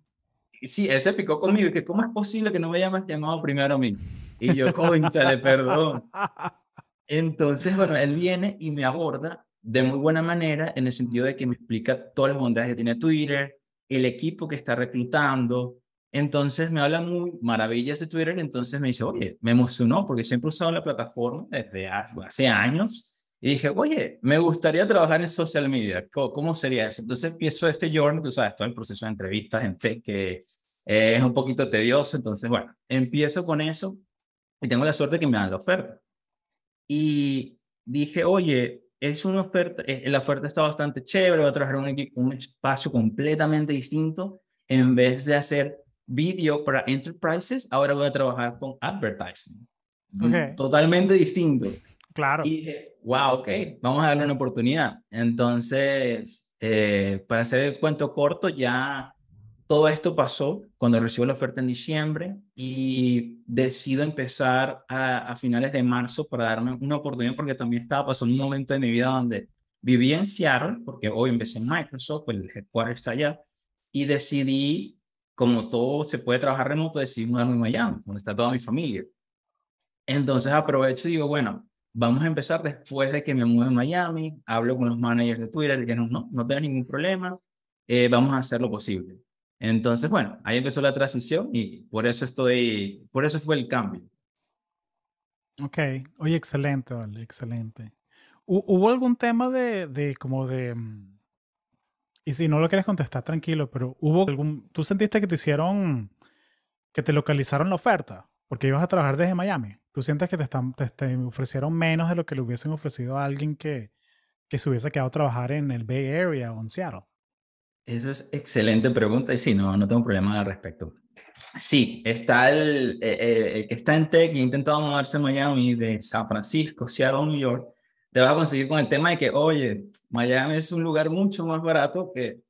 Sí, él se picó conmigo y que, ¿cómo es posible que no me hayas llamado primero a mí? Y yo, conchale, perdón. Entonces, bueno, él viene y me aborda de muy buena manera en el sentido de que me explica todas las bondades que tiene Twitter, el equipo que está reclutando. Entonces me habla muy maravillas de Twitter, entonces me dice, oye, me emocionó porque siempre he usado la plataforma desde hace, años y dije, oye, me gustaría trabajar en social media, ¿cómo, sería eso? Entonces empiezo este journey, tú sabes, todo el proceso de entrevistas, gente que es un poquito tedioso, entonces bueno, empiezo con eso y tengo la suerte que me dan la oferta. Y dije, oye, es una oferta, eh, la oferta está bastante chévere, voy a trabajar en un, un espacio completamente distinto. En vez de hacer vídeo para enterprises, ahora voy a trabajar con advertising. Totalmente distinto. Claro. Y dije, wow, ok, vamos a darle una oportunidad. Entonces, eh, para hacer el cuento corto, ya todo esto pasó cuando recibo la oferta en diciembre y decido empezar a, finales de marzo para darme una oportunidad porque también estaba pasando un momento de mi vida donde vivía en Seattle, porque hoy empecé en Microsoft, el headquarter está allá, y decidí, como todo se puede trabajar remoto, decidí mudarme a Miami, donde está toda mi familia. Entonces aprovecho y digo, bueno, vamos a empezar después de que me mude a Miami, hablo con los managers de Twitter y dijeron, no, no tengo ningún problema, eh, vamos a hacer lo posible. Entonces, bueno, ahí empezó la transición y por eso estoy, por eso fue el cambio. Ok, oye, excelente, vale, excelente. ¿Hubo algún tema de, de como de, mm, y si no lo quieres contestar, tranquilo, pero hubo algún, tú sentiste que te hicieron, que te localizaron la oferta, porque ibas a trabajar desde Miami. ¿Tú sientes que te, ofrecieron menos de lo que le hubiesen ofrecido a alguien que, que se hubiese quedado a trabajar en el Bay Area o en Seattle? Eso es excelente pregunta y sí, no, no tengo problema al respecto. Sí, está el, eh, eh, el, que está en tech y ha intentado mudarse a Miami de San Francisco, Seattle, New York, te vas a conseguir con el tema de que, oye, Miami es un lugar mucho más barato que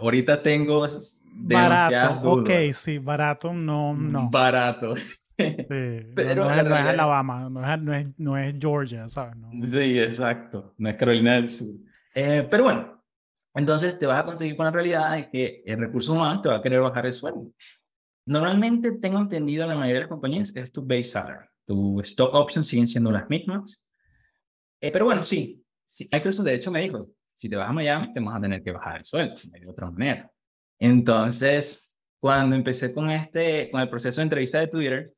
ahorita tengo barato, ok, sí, barato, no, no. Barato. Pero no, es, Alabama, no es, no, es, no es Georgia, ¿sabes? Sí, exacto, no es Carolina del Sur. Eh, pero bueno, entonces te vas a conseguir con la realidad de que el recurso humano te va a querer bajar el sueldo. Normalmente tengo entendido la mayoría de las compañías es tu base salary. Tu stock options siguen siendo las mismas. Eh, pero bueno, sí, sí, Microsoft de hecho me dijo, si te vas a Miami te vas a tener que bajar el sueldo, de otra manera. Entonces, cuando empecé con, este, con el proceso de entrevista de Twitter,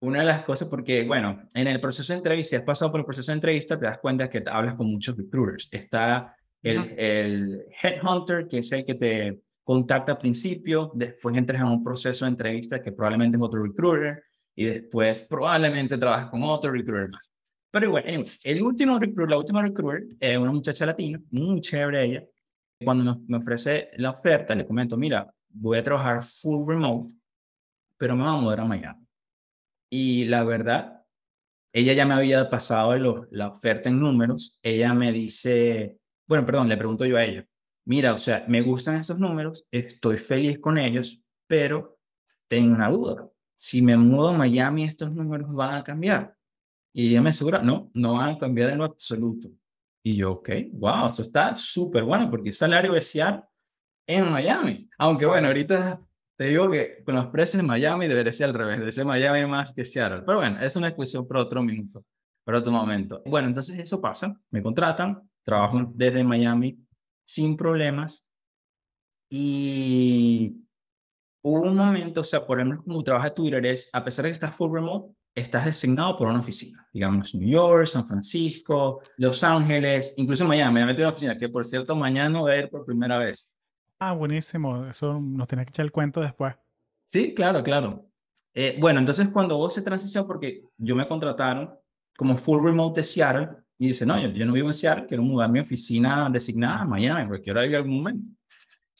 una de las cosas, porque bueno, en el proceso de entrevista, si has pasado por el proceso de entrevista, te das cuenta que te hablas con muchos recruiters. Está el, el, headhunter, que es el que te contacta al principio, después entras en un proceso de entrevista que probablemente es otro recruiter y después probablemente trabajas con otro recruiter más. Pero bueno, el último recruiter, la última recruiter es una muchacha latina, muy chévere ella. Cuando me ofrece la oferta, le comento, mira, voy a trabajar full remote, pero me voy a mudar a Miami. Y la verdad, ella ya me había pasado la oferta en números. Ella me dice, bueno, perdón, le pregunto yo a ella, mira, o sea, me gustan estos números, estoy feliz con ellos, pero tengo una duda. Si me mudo a Miami, estos números van a cambiar. Y ella me asegura, no, no van a cambiar en lo absoluto. Y yo, ok, wow, eso está súper bueno porque el salario Seattle en Miami. Aunque bueno, ahorita te digo que con los precios en Miami debería ser al revés, de ser Miami más que Seattle. Pero bueno, es una cuestión para otro minuto, para otro momento. Bueno, entonces eso pasa, me contratan, trabajo desde Miami sin problemas y hubo un momento, o sea, por ejemplo, como trabaja Twitter es, a pesar de que estás full remote, estás designado por una oficina, digamos New York, San Francisco, Los Ángeles, incluso Miami, me metí en una oficina que por cierto mañana voy a ir por primera vez. Ah, buenísimo, eso nos tenés que echar el cuento después. Sí, claro, claro. Eh, bueno, entonces cuando vos se transición, porque yo me contrataron como full remote de Seattle, y dice, no, yo, yo no vivo en Seattle, quiero mudar mi oficina designada a Miami, porque quiero ir algún momento.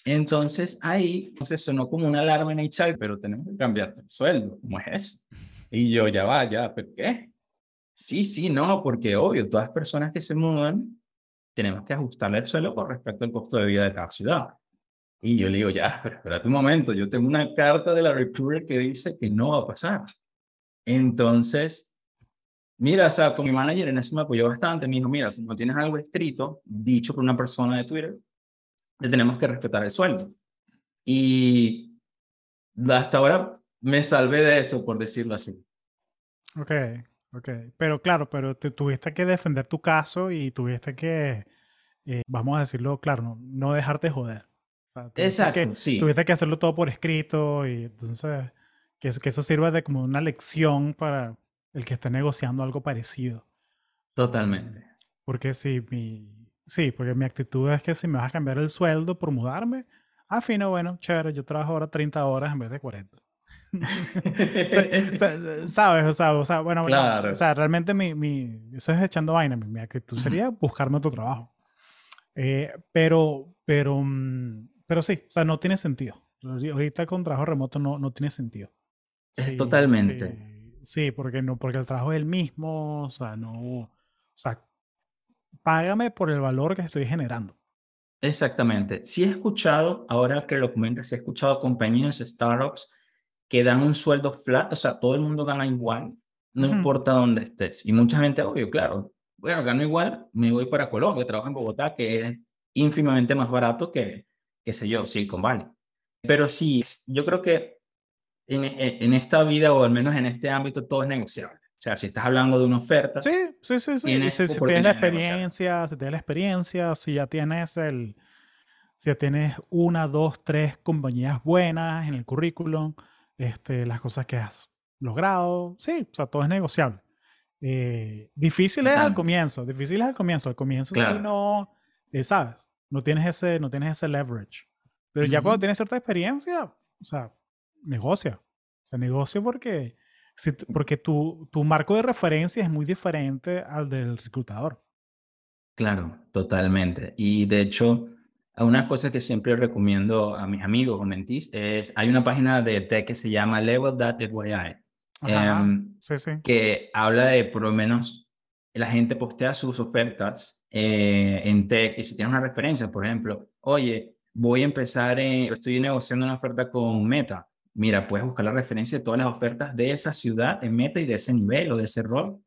Entonces ahí, entonces sonó como una alarma en HR, pero tenemos que cambiar el sueldo, ¿cómo es eso? Y yo, ya va, ya, ¿pero qué? Sí, sí, no, porque obvio, todas las personas que se mudan, tenemos que ajustarle el suelo con respecto al costo de vida de cada ciudad. Y yo le digo, ya, pero espérate un momento, yo tengo una carta de la recruiter que dice que no va a pasar. Entonces, mira, o sea, con mi manager en ese me apoyó bastante, me dijo, mira, si no tienes algo escrito, dicho por una persona de Twitter, le tenemos que respetar el sueldo. Y hasta ahora me salvé de eso, por decirlo así. Ok, ok. Pero claro, pero te tuviste que defender tu caso y tuviste que, eh, vamos a decirlo claro, no, no dejarte joder. Exacto, sí. Tuviste que hacerlo todo por escrito y entonces que eso, que eso sirva de como una lección para el que esté negociando algo parecido. Totalmente. Porque si mi... Sí, porque mi actitud es que si me vas a cambiar el sueldo por mudarme, ah, fino, bueno, chévere, yo trabajo ahora 30 horas en vez de 40. ¿Sabes? O sea, o sea bueno, o sea, realmente mi, mi, eso es echando vaina. Mi, actitud sería buscarme otro trabajo. Eh, pero, pero, mm, pero sí, o sea, no tiene sentido. Ahorita con trabajo remoto no, no tiene sentido. Es totalmente. Sí, porque no, porque el trabajo es el mismo, o sea, no, o sea, págame por el valor que estoy generando. Exactamente. Sí he escuchado, ahora que lo comentas, he escuchado compañías, startups que dan un sueldo flat, o sea, todo el mundo gana igual, no importa dónde estés. Y mucha gente, obvio, claro, bueno, gano igual, me voy para Colombia, trabajo en Bogotá, que es ínfimamente más barato que, qué sé yo, Silicon Valley. Pero sí, yo creo que en, en, esta vida, o al menos en este ámbito, todo es negociable. O sea, si estás hablando de una oferta. Sí, sí, sí. sí. Tienes, si, tienes la experiencia, si tienes la experiencia, si ya tienes el. Si ya tienes una, dos, tres compañías buenas en el currículum, este, las cosas que has logrado. Sí, o sea, todo es negociable. Eh, difícil es al comienzo, difícil es al comienzo. Al comienzo si no, eh, ¿sabes? No tienes ese, no tienes ese leverage. Pero ya cuando tienes cierta experiencia, o sea, negocia. O sea, negocia porque, porque tu, tu marco de referencia es muy diferente al del reclutador. Claro, totalmente. Y de hecho, una cosa que siempre recomiendo a mis amigos o mentís es, hay una página de tech que se llama level.fyi, eh, sí, sí. que habla de por lo menos la gente postea sus ofertas eh, en tech y si tienes una referencia, por ejemplo, oye, voy a empezar, estoy negociando una oferta con Meta. Mira, puedes buscar la referencia de todas las ofertas de esa ciudad en Meta y de ese nivel o de ese rol.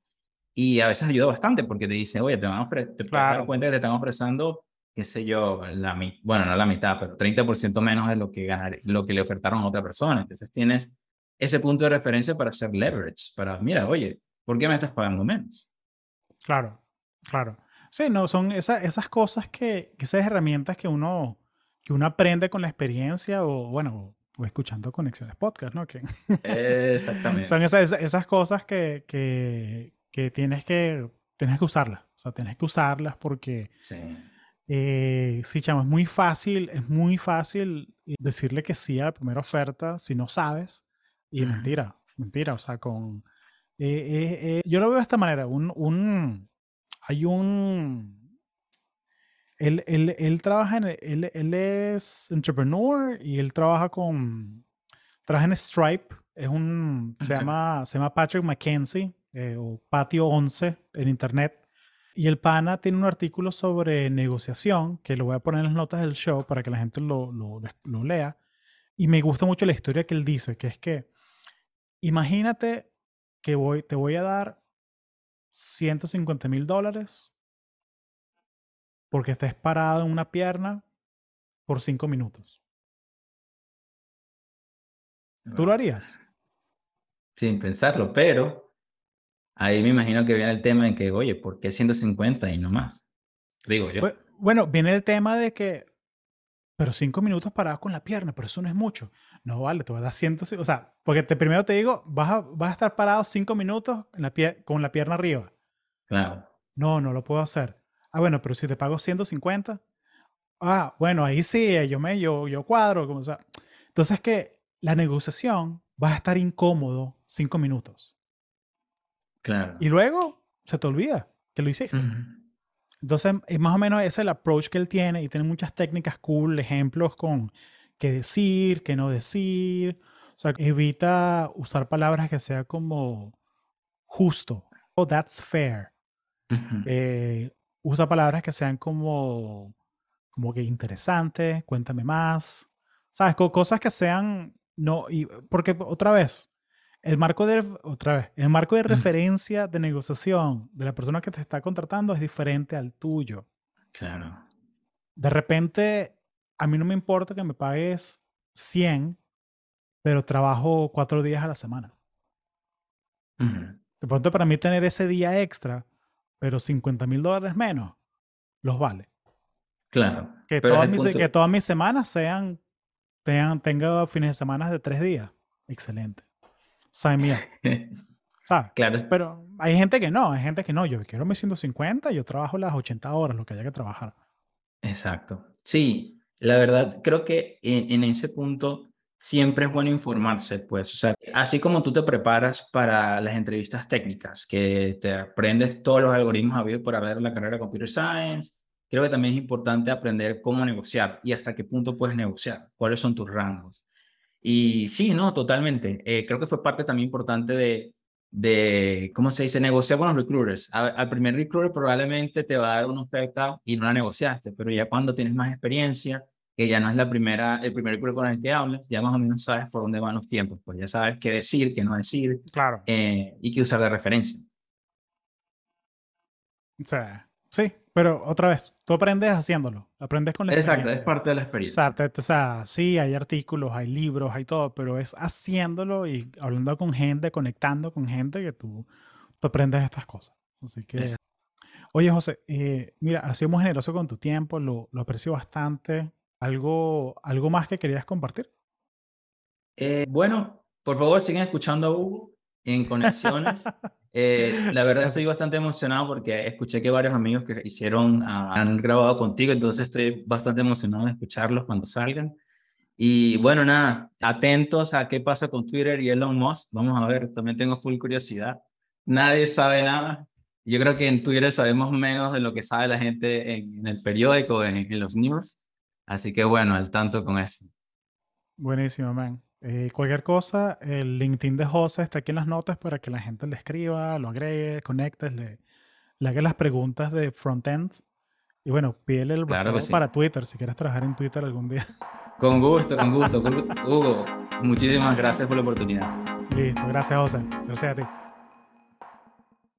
Y a veces ayuda bastante porque te dice, oye, te van a ofrecer, te dar cuenta que te están ofreciendo qué sé yo, la, bueno, no la mitad, pero 30% menos de lo que, ganar, lo que le ofertaron a otra persona. Entonces tienes ese punto de referencia para hacer leverage, para, mira, oye, ¿por qué me estás pagando menos? Claro, claro. Sí, no, son esas, esas cosas que, esas herramientas que uno, que uno aprende con la experiencia o, bueno, o escuchando Conexiones Podcast, ¿no? Que Exactamente. son esas, esas cosas que, que, que, tienes que, tienes que usarlas. O sea, tienes que usarlas porque... Sí eh, sí, chamo, es muy fácil, es muy fácil decirle que sí a la primera oferta si no sabes. Y mentira, mentira. O sea, con, Eh, eh, eh, yo lo veo de esta manera. Un, un, hay un... Él, él, él trabaja en... Él, él, es entrepreneur y él trabaja con... Trabaja en Stripe. Es un... Se, llama, se llama Patrick McKenzie o Patio 11 en internet. Y el pana tiene un artículo sobre negociación que lo voy a poner en las notas del show para que la gente lo, lo, lo lea. Y me gusta mucho la historia que él dice, que es que imagínate que voy, te voy a dar 150 mil dólares porque estés parado en una pierna por cinco minutos. ¿Tú lo harías? Sin pensarlo, pero ahí me imagino que viene el tema de que, oye, ¿por qué 150 y no más? Digo yo. Bueno, viene el tema de que, pero cinco minutos parado con la pierna, pero eso no es mucho. No vale, te voy a dar 100, o sea, porque te, primero te digo, vas a, vas a estar parado cinco minutos en la pie, con la pierna arriba. Claro. No, no lo puedo hacer. Ah, bueno, pero si te pago 150, ah, bueno, ahí sí, yo me, yo, yo cuadro, como sea. Entonces que la negociación va a estar incómodo cinco minutos. Claro. Y luego se te olvida que lo hiciste. Entonces, es más o menos ese es el approach que él tiene y tiene muchas técnicas cool, ejemplos con qué decir, qué no decir. O sea, evita usar palabras que sea como justo. Oh, that's fair. Eh, usa palabras que sean como, como que interesantes, cuéntame más. ¿Sabes? cosas que sean, no, y, porque otra vez, el marco de, otra vez, el marco de referencia de negociación de la persona que te está contratando es diferente al tuyo. Claro. De repente, a mí no me importa que me pagues 100, pero trabajo cuatro días a la semana. De pronto para mí tener ese día extra, pero 50 mil dólares menos, los vale. Claro. Que, todas mis, que todas mis semanas sean, tengan, tenga fines de semana de tres días. Excelente. Sign ¿Sabes? Claro. Pero hay gente que no, hay gente que no. Yo quiero mis 150, yo trabajo las 80 horas, lo que haya que trabajar. Exacto. Sí, la verdad, creo que en, ese punto siempre es bueno informarse, pues, o sea, así como tú te preparas para las entrevistas técnicas, que te aprendes todos los algoritmos habidos por haber la carrera de Computer Science, creo que también es importante aprender cómo negociar y hasta qué punto puedes negociar, cuáles son tus rangos. Y sí, no, totalmente. Eh, creo que fue parte también importante de, de, ¿cómo se dice? Negociar con los recruiters. Al, primer recruiter probablemente te va a dar una oferta y no la negociaste, pero ya cuando tienes más experiencia, que ya no es la primera, el primer recruiter con el que hablas, ya más o menos sabes por dónde van los tiempos, pues ya sabes qué decir, qué no decir, claro. Eh, y qué usar de referencia. O sea, Sí, pero otra vez, tú aprendes haciéndolo, aprendes con la Exacto, es parte de la experiencia. O sea, sí, hay artículos, hay libros, hay todo, pero es haciéndolo y hablando con gente, conectando con gente que tú, aprendes estas cosas. Así que, oye José, eh, mira, has sido muy generoso con tu tiempo, lo, lo aprecio bastante. ¿Algo, ¿Algo más que querías compartir? Eh, bueno, por favor, sigan escuchando a Hugo en Conexiones. Eh, la verdad estoy bastante emocionado porque escuché que varios amigos que hicieron ah, han grabado contigo, entonces estoy bastante emocionado de escucharlos cuando salgan. Y bueno, nada, atentos a qué pasa con Twitter y Elon Musk. Vamos a ver, también tengo full curiosidad. Nadie sabe nada. Yo creo que en Twitter sabemos menos de lo que sabe la gente en, el periódico, en, en los news. Así que bueno, al tanto con eso. Buenísimo, man. Eh, cualquier cosa, el LinkedIn de José está aquí en las notas para que la gente le escriba, lo agregue, conecte, le, le haga las preguntas de frontend. Y bueno, pídele el claro para Twitter si quieres trabajar en Twitter algún día. Con gusto, con gusto. Hugo, muchísimas gracias por la oportunidad. Listo, gracias José. Gracias a ti.